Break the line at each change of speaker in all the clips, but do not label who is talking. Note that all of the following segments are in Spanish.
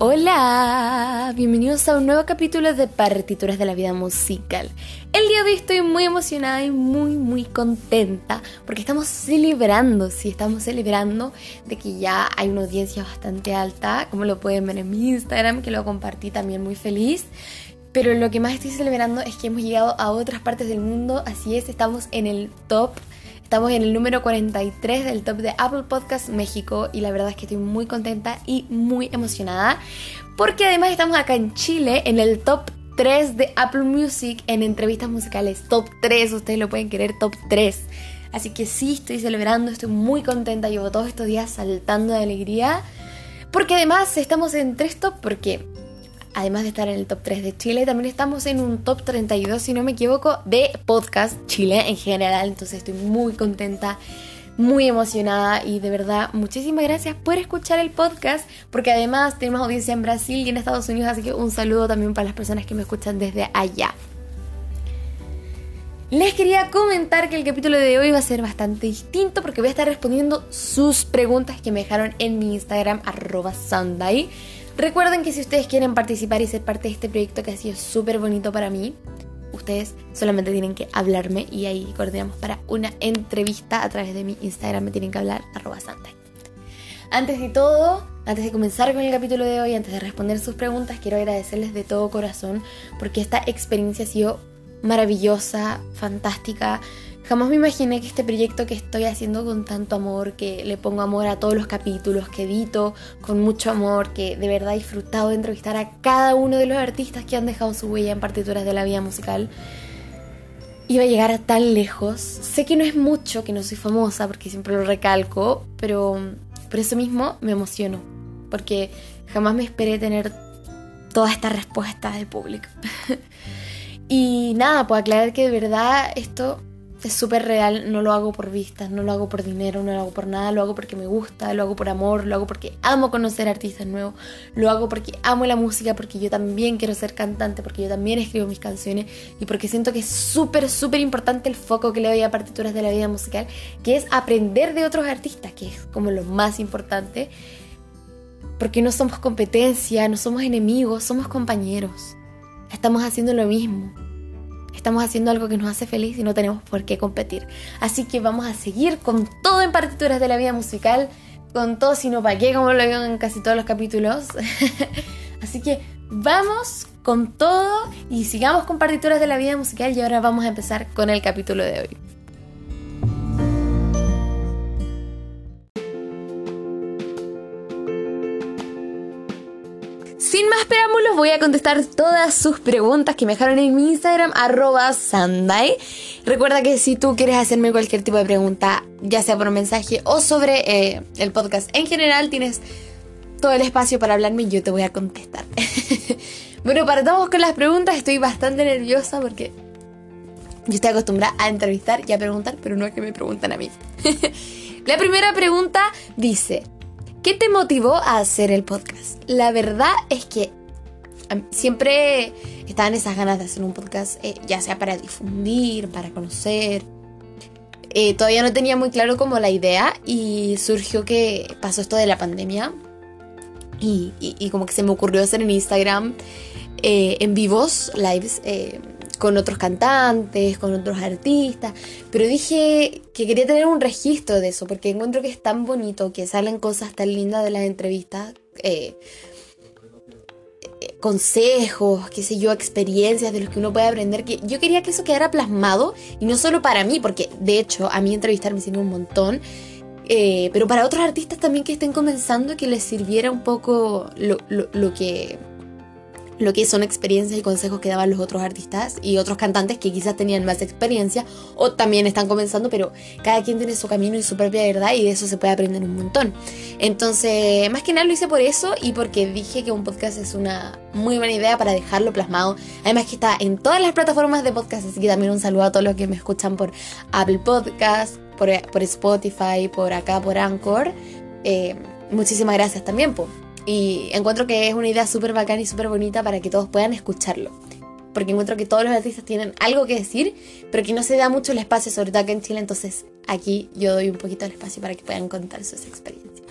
Hola, bienvenidos a un nuevo capítulo de Partituras de la Vida Musical. El día de hoy estoy muy emocionada y muy muy contenta porque estamos celebrando, sí, estamos celebrando de que ya hay una audiencia bastante alta, como lo pueden ver en mi Instagram, que lo compartí también muy feliz. Pero lo que más estoy celebrando es que hemos llegado a otras partes del mundo, así es, estamos en el top Estamos en el número 43 del top de Apple Podcast México y la verdad es que estoy muy contenta y muy emocionada porque además estamos acá en Chile en el top 3 de Apple Music en entrevistas musicales. Top 3, ustedes lo pueden querer, top 3. Así que sí, estoy celebrando, estoy muy contenta, llevo todos estos días saltando de alegría. Porque además estamos en tres top porque además de estar en el top 3 de Chile, también estamos en un top 32, si no me equivoco, de podcast Chile en general. Entonces estoy muy contenta, muy emocionada y de verdad muchísimas gracias por escuchar el podcast, porque además tenemos audiencia en Brasil y en Estados Unidos, así que un saludo también para las personas que me escuchan desde allá. Les quería comentar que el capítulo de hoy va a ser bastante distinto porque voy a estar respondiendo sus preguntas que me dejaron en mi Instagram arroba Sunday. Recuerden que si ustedes quieren participar y ser parte de este proyecto que ha sido súper bonito para mí, ustedes solamente tienen que hablarme y ahí coordinamos para una entrevista a través de mi Instagram. Me tienen que hablar arroba santa. Antes de todo, antes de comenzar con el capítulo de hoy, antes de responder sus preguntas, quiero agradecerles de todo corazón porque esta experiencia ha sido maravillosa, fantástica. Jamás me imaginé que este proyecto que estoy haciendo con tanto amor, que le pongo amor a todos los capítulos, que edito con mucho amor, que de verdad he disfrutado de entrevistar a cada uno de los artistas que han dejado su huella en partituras de la vida musical, iba a llegar a tan lejos. Sé que no es mucho, que no soy famosa, porque siempre lo recalco, pero por eso mismo me emociono, porque jamás me esperé tener toda esta respuesta del público. y nada, puedo aclarar que de verdad esto es súper real, no lo hago por vistas, no lo hago por dinero, no lo hago por nada, lo hago porque me gusta, lo hago por amor, lo hago porque amo conocer artistas nuevos, lo hago porque amo la música, porque yo también quiero ser cantante, porque yo también escribo mis canciones y porque siento que es súper, súper importante el foco que le doy a partituras de la vida musical, que es aprender de otros artistas, que es como lo más importante, porque no somos competencia, no somos enemigos, somos compañeros, estamos haciendo lo mismo Estamos haciendo algo que nos hace feliz y no tenemos por qué competir. Así que vamos a seguir con todo en partituras de la vida musical, con todo sino para qué, como lo digo en casi todos los capítulos. Así que vamos con todo y sigamos con partituras de la vida musical y ahora vamos a empezar con el capítulo de hoy. Más preámbulos, voy a contestar todas sus preguntas que me dejaron en mi Instagram, arroba Sanday. Recuerda que si tú quieres hacerme cualquier tipo de pregunta, ya sea por mensaje o sobre eh, el podcast en general, tienes todo el espacio para hablarme y yo te voy a contestar. bueno, partamos con las preguntas. Estoy bastante nerviosa porque yo estoy acostumbrada a entrevistar y a preguntar, pero no es que me preguntan a mí. La primera pregunta dice, ¿Qué te motivó a hacer el podcast? La verdad es que siempre estaban esas ganas de hacer un podcast, eh, ya sea para difundir, para conocer. Eh, todavía no tenía muy claro como la idea y surgió que pasó esto de la pandemia y, como que se me ocurrió hacer en Instagram eh, en vivos, lives con otros cantantes, con otros artistas, pero dije que quería tener un registro de eso, porque encuentro que es tan bonito, que salen cosas tan lindas de las entrevistas, eh, eh, consejos, qué sé yo, experiencias de los que uno puede aprender, que yo quería que eso quedara plasmado, y no solo para mí, porque de hecho a mí entrevistar me sirve un montón, eh, pero para otros artistas también que estén comenzando, que les sirviera un poco lo que lo que son experiencias y consejos que daban los otros artistas y otros cantantes que quizás tenían más experiencia o también están comenzando, pero cada quien tiene su camino y su propia verdad y de eso se puede aprender un montón. Entonces, más que nada lo hice por eso y porque dije que un podcast es una muy buena idea para dejarlo plasmado. Además que está en todas las plataformas de podcast, así que también un saludo a todos los que me escuchan por Apple Podcast, por, Spotify, por acá, por Anchor. Eh, muchísimas gracias también, po. Y encuentro que es una idea súper bacana y súper bonita para que todos puedan escucharlo. Porque encuentro que todos los artistas tienen algo que decir, pero que no se da mucho el espacio, sobre todo acá en Chile. Entonces aquí yo doy un poquito el espacio para que puedan contar sus experiencias.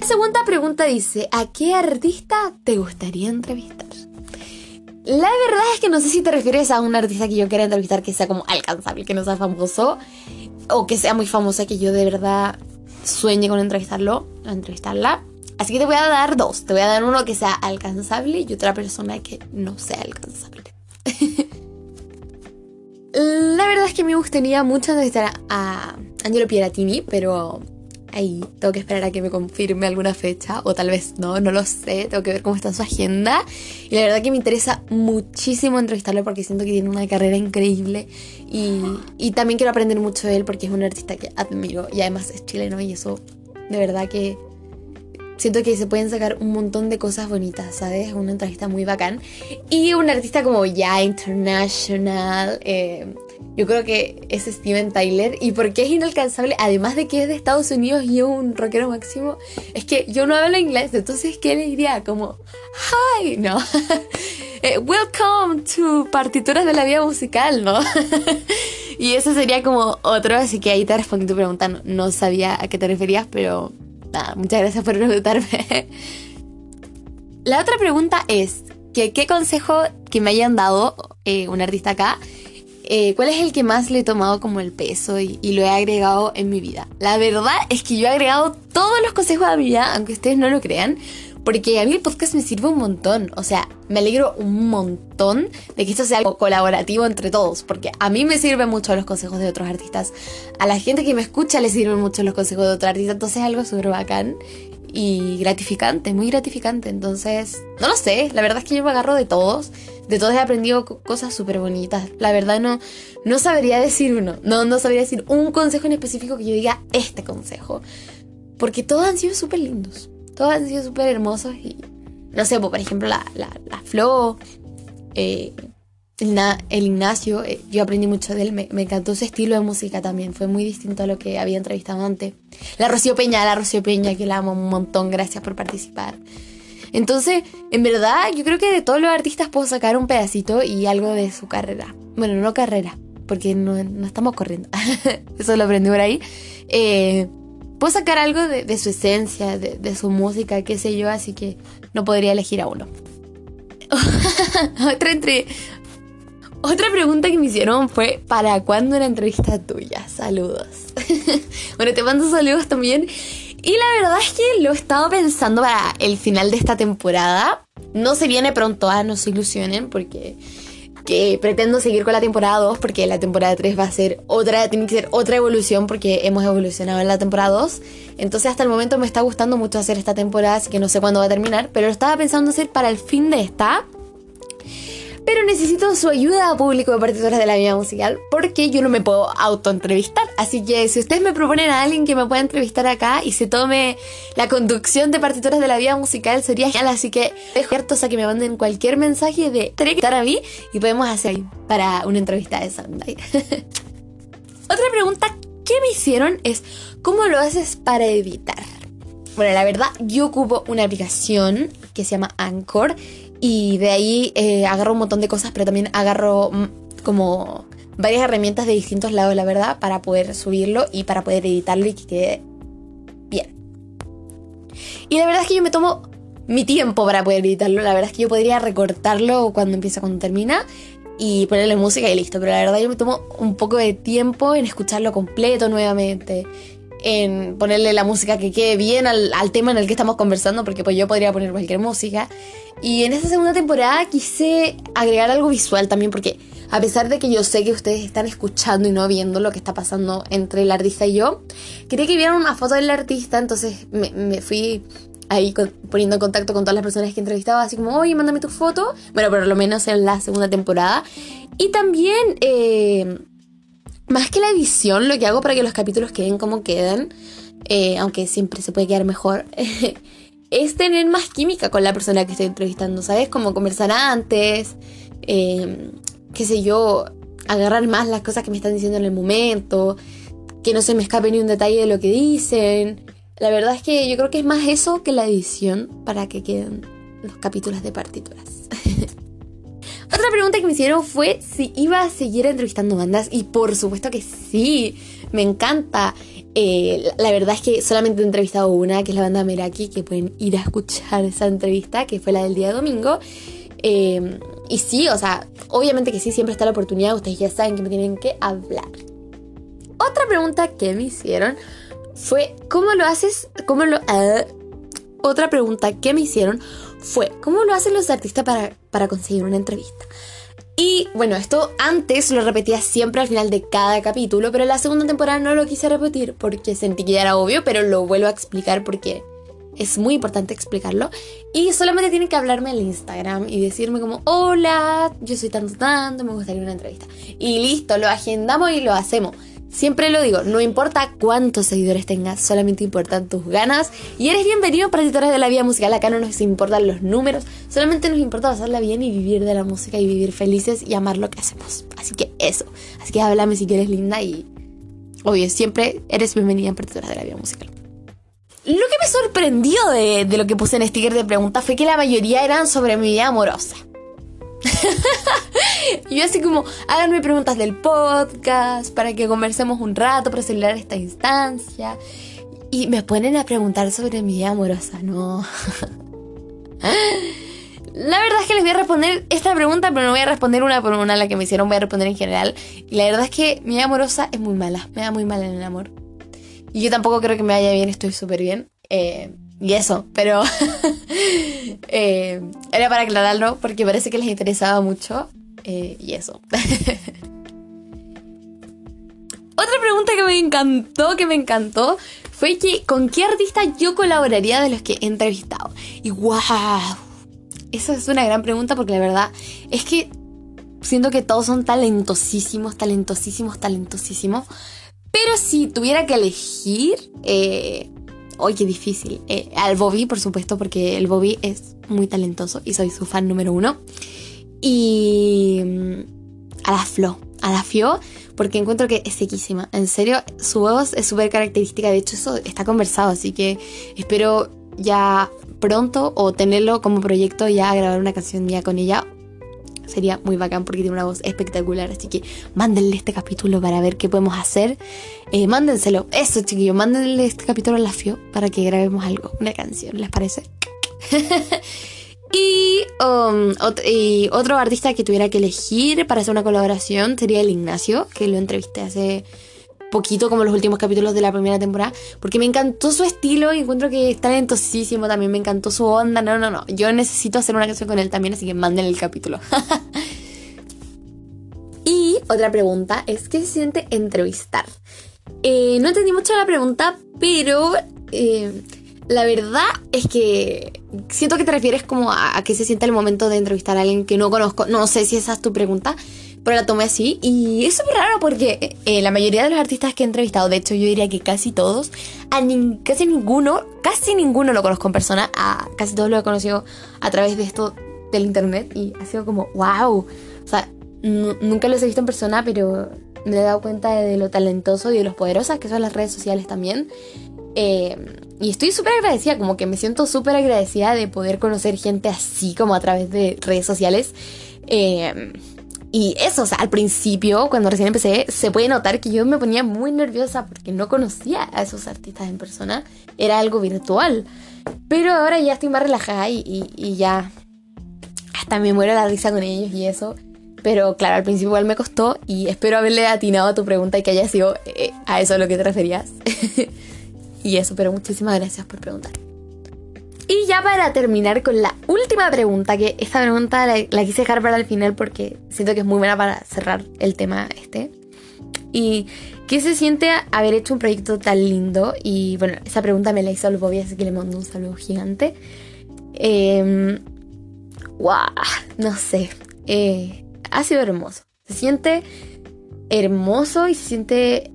La segunda pregunta dice, ¿a qué artista te gustaría entrevistar? La verdad es que no sé si te refieres a un artista que yo quiera entrevistar que sea como alcanzable, que no sea famoso, o que sea muy famosa, que yo de verdad sueñe con entrevistarlo, o entrevistarla. Así que te voy a dar dos. Te voy a dar uno que sea alcanzable y otra persona que no sea alcanzable. La verdad es que me gustaría mucho entrevistar a Angelo Pieratini, pero ahí tengo que esperar a que me confirme alguna fecha, o tal vez no, no lo sé, tengo que ver cómo está su agenda. Y la verdad que me interesa muchísimo entrevistarlo porque siento que tiene una carrera increíble y, y también quiero aprender mucho de él porque es un artista que admiro y además es chileno y eso de verdad que siento que se pueden sacar un montón de cosas bonitas, ¿sabes? Una entrevista muy bacán. Y un artista como ya international, eh, yo creo que es Steven Tyler. ¿Y por qué es inalcanzable? Además de que es de Estados Unidos y es un rockero máximo, es que yo no hablo inglés, entonces, ¿qué le diría? Como, hi, no. Eh, welcome to partituras de la vida musical, ¿no? y eso sería como otro, así que ahí te respondí tu pregunta. no sabía a qué te referías, pero muchas gracias por preguntarme. La otra pregunta es, ¿qué consejo que me hayan dado eh, un artista acá? Eh, ¿Cuál es el que más le he tomado como el peso y, lo he agregado en mi vida? La verdad es que yo he agregado todos los consejos a mi vida, aunque ustedes no lo crean, porque a mí el podcast me sirve un montón. O sea, me alegro un montón de que esto sea algo colaborativo entre todos, porque a mí me sirven mucho los consejos de otros artistas. A la gente que me escucha le sirven mucho los consejos de otros artistas, entonces es algo súper bacán y gratificante, muy gratificante. Entonces, no lo sé, la verdad es que yo me agarro de todos. De todos he aprendido cosas súper bonitas. La verdad no, no sabría decir uno. No, no sabría decir un consejo en específico que yo diga este consejo. Porque todos han sido súper lindos todos han sido súper hermosos y no sé, pues, por ejemplo la, la, la Flo, eh, el, Ignacio, eh, yo aprendí mucho de él, me, encantó su estilo de música también, fue muy distinto a lo que había entrevistado antes. La Rocío Peña, la Rocío Peña, que la amo un montón, gracias por participar. Entonces, en verdad, yo creo que de todos los artistas puedo sacar un pedacito y algo de su carrera. Bueno, no carrera, porque no, estamos corriendo. Eso lo aprendí por ahí. Eh, puedo sacar algo de, su esencia, de, su música, qué sé yo, así que no podría elegir a uno. otra, entre... Otra pregunta que me hicieron fue, ¿para cuándo una entrevista tuya? Saludos. bueno, te mando saludos también. Y la verdad es que lo he estado pensando para el final de esta temporada. No se viene pronto, ah, no se ilusionen, porque que pretendo seguir con la temporada 2 porque la temporada 3 va a ser otra, tiene que ser otra evolución porque hemos evolucionado en la temporada 2. Entonces hasta el momento me está gustando mucho hacer esta temporada, así que no sé cuándo va a terminar, pero lo estaba pensando hacer para el fin de esta pero necesito su ayuda público de partituras de la vida musical porque yo no me puedo autoentrevistar. Así que si ustedes me proponen a alguien que me pueda entrevistar acá y se tome la conducción de partituras de la vida musical, sería genial. Así que dejo abiertos a que me manden cualquier mensaje de entrevistar a mí y podemos hacer para una entrevista de Sunday. Otra pregunta que me hicieron es: ¿cómo lo haces para editar? Bueno, la verdad, yo ocupo una aplicación que se llama Anchor y de ahí eh, agarro un montón de cosas, pero también agarro mm, como varias herramientas de distintos lados, la verdad, para poder subirlo y para poder editarlo y que quede bien. Y la verdad es que yo me tomo mi tiempo para poder editarlo. La verdad es que yo podría recortarlo cuando empieza, cuando termina y ponerle música y listo. Pero la verdad yo me tomo un poco de tiempo en escucharlo completo nuevamente en ponerle la música que quede bien al, tema en el que estamos conversando, porque pues yo podría poner cualquier música. Y en esta segunda temporada quise agregar algo visual también, porque a pesar de que yo sé que ustedes están escuchando y no viendo lo que está pasando entre el artista y yo, quería que vieran una foto del artista, entonces me, fui ahí poniendo en contacto con todas las personas que entrevistaba, así como, oye, mándame tu foto. Bueno, por lo menos en la segunda temporada. Y también... Eh, más que la edición, lo que hago para que los capítulos queden como quedan, eh, aunque siempre se puede quedar mejor, es tener más química con la persona que estoy entrevistando, ¿sabes? Como conversar antes, em, qué sé yo, agarrar más las cosas que me están diciendo en el momento, que no se me escape ni un detalle de lo que dicen. La verdad es que yo creo que es más eso que la edición para que queden los capítulos de partituras. Otra pregunta que me hicieron fue si iba a seguir entrevistando bandas y por supuesto que sí, me encanta. Eh, la verdad es que solamente he entrevistado una, que es la banda Meraki, que pueden ir a escuchar esa entrevista, que fue la del día domingo. Eh, y sí, o sea, obviamente que sí, siempre está la oportunidad, ustedes ya saben que me tienen que hablar. Otra pregunta que me hicieron fue, ¿cómo lo haces? ¿Cómo lo... Ah, otra pregunta que me hicieron fue, ¿cómo lo hacen los artistas para, para conseguir una entrevista? Y bueno, esto antes lo repetía siempre al final de cada capítulo, pero en la segunda temporada no lo quise repetir porque sentí que ya era obvio, pero lo vuelvo a explicar porque es muy importante explicarlo. Y solamente tienen que hablarme en Instagram y decirme como, hola, yo soy tanto tanto, me gustaría una entrevista. Y listo, lo agendamos y lo hacemos. Siempre lo digo, no importa cuántos seguidores tengas, solamente importan tus ganas. Y eres bienvenido para editores de la vida musical. Acá no nos importan los números, solamente nos importa pasarla bien y vivir de la música y vivir felices y amar lo que hacemos. Así que eso. Así que háblame si quieres linda y. Obvio, siempre eres bienvenida en de la vida musical. Lo que me sorprendió de, de lo que puse en sticker de preguntas fue que la mayoría eran sobre mi vida amorosa. y yo así como, háganme preguntas del podcast para que conversemos un rato para acelerar esta instancia. Y me ponen a preguntar sobre mi vida amorosa, no. La verdad es que les voy a responder esta pregunta, pero no voy a responder una por una la que me hicieron, voy a responder en general. Y la verdad es que mi amorosa es muy mala, me da muy mal en el amor. Y yo tampoco creo que me vaya bien, estoy súper bien. Eh, y eso, pero eh, era para aclararlo porque parece que les interesaba mucho. Eh, y eso. Otra pregunta que me encantó, que me encantó, fue que con qué artista yo colaboraría de los que he entrevistado. Y wow, esa es una gran pregunta porque la verdad es que siento que todos son talentosísimos, talentosísimos, talentosísimos. Pero si tuviera que elegir, eh, ¡Ay, qué difícil! Eh, al Bobby, por supuesto, porque el Bobby es muy talentoso y soy su fan número uno. Y mm, a la Flo, a la Fio, porque encuentro que es sequísima. En serio, su voz es súper característica. De hecho, eso está conversado, así que espero ya pronto o tenerlo como proyecto ya grabar una canción mía con ella sería muy bacán porque tiene una voz espectacular. Así que mándenle este capítulo para ver qué podemos hacer. Eh, mándenselo. Eso, chiquillos. Mándenle este capítulo a la FIO para que grabemos algo, una canción. ¿Les parece? Um, y, otro artista que tuviera que elegir para hacer una colaboración sería el Ignacio, que lo entrevisté hace poquito como los últimos capítulos de la primera temporada, porque me encantó su estilo y encuentro que es talentosísimo también, me encantó su onda, no, no, no, yo necesito hacer una canción con él también, así que manden el capítulo. y otra pregunta es, ¿qué se siente entrevistar? Eh, no entendí mucho la pregunta, pero eh, la verdad es que siento que te refieres como a, a qué se siente el momento de entrevistar a alguien que no conozco, no sé si esa es tu pregunta, pero la tomé así. Y es súper raro porque eh, la mayoría de los artistas que he entrevistado, de hecho yo diría que casi todos, casi ninguno, casi ninguno lo conozco en persona, a casi todos lo he conocido a través de esto del internet y ha sido como, wow, o sea, nunca los he visto en persona, pero me he dado cuenta de, lo talentoso y de los poderosas que son las redes sociales también. Eh, y estoy súper agradecida, como que me siento súper agradecida de poder conocer gente así como a través de redes sociales. Eh, y eso, o sea, al principio, cuando recién empecé, se puede notar que yo me ponía muy nerviosa porque no conocía a esos artistas en persona. Era algo virtual. Pero ahora ya estoy más relajada y, ya hasta me muero la risa con ellos y eso. Pero claro, al principio igual me costó y espero haberle atinado a tu pregunta y que haya sido eh, a eso a lo que te referías. y eso, pero muchísimas gracias por preguntar. Y ya para terminar con la última pregunta, que esta pregunta la, quise dejar para el final porque siento que es muy buena para cerrar el tema este. Y ¿qué se siente haber hecho un proyecto tan lindo? Y bueno, esa pregunta me la hizo el Bobby, así que le mando un saludo gigante. Wow, no sé. Eh, ha sido hermoso. Se siente hermoso y se siente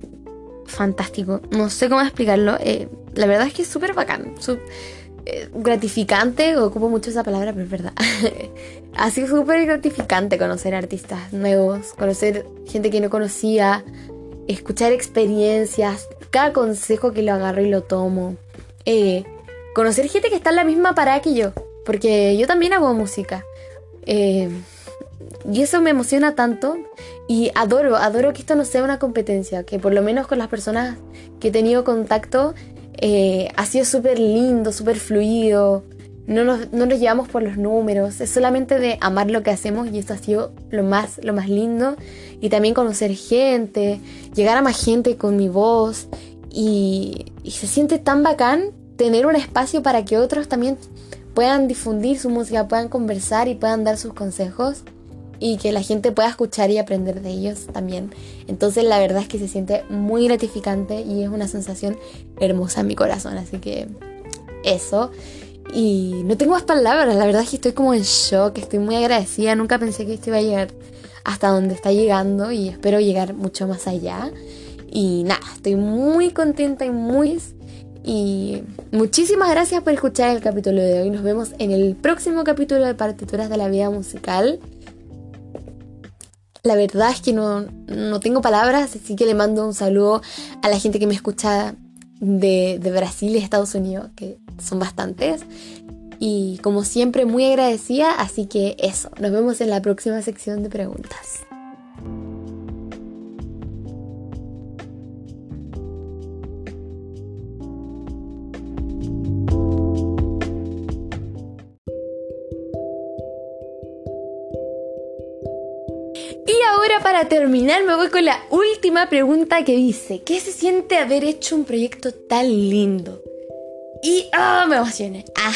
fantástico. No sé cómo explicarlo. Eh, la verdad es que es súper bacán. Eh, gratificante, ocupo mucho esa palabra, pero es verdad. ha sido súper gratificante conocer artistas nuevos, conocer gente que no conocía, escuchar experiencias, cada consejo que lo agarro y lo tomo. Eh, conocer gente que está en la misma parada que yo, porque yo también hago música. Y eso me emociona tanto. Y adoro, adoro que esto no sea una competencia, que por lo menos con las personas que he tenido contacto eh, ha sido súper lindo, súper fluido. No nos, no nos, llevamos por los números, es solamente de amar lo que hacemos y eso ha sido lo más, lo más lindo. Y también conocer gente, llegar a más gente con mi voz y, y se siente tan bacán tener un espacio para que otros también puedan difundir su música, puedan conversar y puedan dar sus consejos y que la gente pueda escuchar y aprender de ellos también. Entonces la verdad es que se siente muy gratificante y es una sensación hermosa en mi corazón. Así que eso. Y no tengo más palabras, la verdad es que estoy como en shock, estoy muy agradecida, nunca pensé que esto iba a llegar hasta donde está llegando y espero llegar mucho más allá. Y nada, estoy muy contenta y muy... Y muchísimas gracias por escuchar el capítulo de hoy. Nos vemos en el próximo capítulo de Partituras de la Vida Musical. La verdad es que no, tengo palabras, así que le mando un saludo a la gente que me escucha de, de Brasil y Estados Unidos, que son bastantes. Y como siempre, muy agradecida, así que eso, nos vemos en la próxima sección de preguntas. Para terminar me voy con la última pregunta que dice, ¿qué se siente haber hecho un proyecto tan lindo? Y oh, me emocioné. Ah,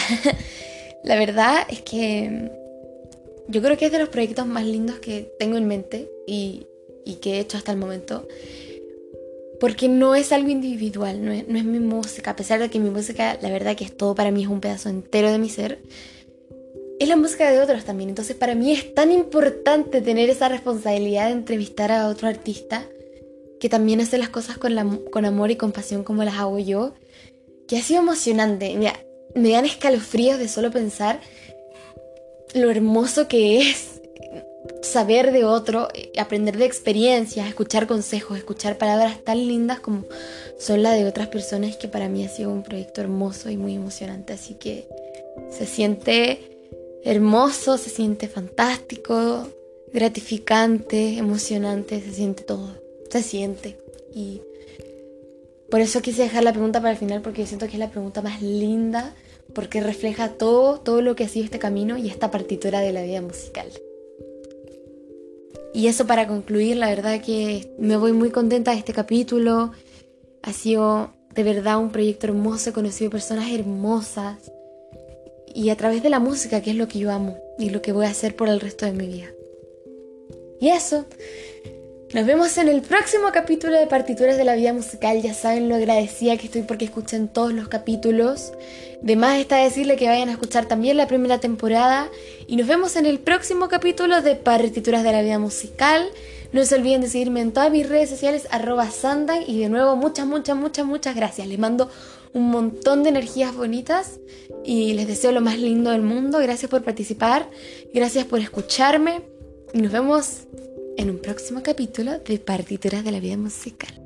la verdad es que mm, yo creo que es de los proyectos más lindos que tengo en mente y, que he hecho hasta el momento. Porque no es algo individual, no es, no es mi música, a pesar de que mi música, la verdad que es todo para mí, es un pedazo entero de mi ser es la música de otros también. Entonces para mí es tan importante tener esa responsabilidad de entrevistar a otro artista que también hace las cosas con, amor y compasión como las hago yo, que ha sido emocionante. Mira, me dan escalofríos de solo pensar lo hermoso que es saber de otro, aprender de experiencias, escuchar consejos, escuchar palabras tan lindas como son las de otras personas, que para mí ha sido un proyecto hermoso y muy emocionante. Así que se siente hermoso, se siente fantástico, gratificante, emocionante, se siente todo, se siente. Y por eso quise dejar la pregunta para el final porque siento que es la pregunta más linda porque refleja todo, todo lo que ha sido este camino y esta partitura de la vida musical. Y eso para concluir, la verdad que me voy muy contenta de este capítulo. Ha sido de verdad un proyecto hermoso, he conocido personas hermosas, y a través de la música, que es lo que yo amo y lo que voy a hacer por el resto de mi vida. Y eso. Nos vemos en el próximo capítulo de Partituras de la Vida Musical. Ya saben lo agradecida que estoy porque escuchen todos los capítulos. De más está decirle que vayan a escuchar también la primera temporada. Y nos vemos en el próximo capítulo de Partituras de la Vida Musical. No se olviden de seguirme en todas mis redes sociales, arroba Sandan. Y de nuevo, muchas, muchas, muchas, muchas gracias. Les mando un montón de energías bonitas y les deseo lo más lindo del mundo. Gracias por participar, gracias por escucharme y nos vemos en un próximo capítulo de Partituras de la Vida Musical.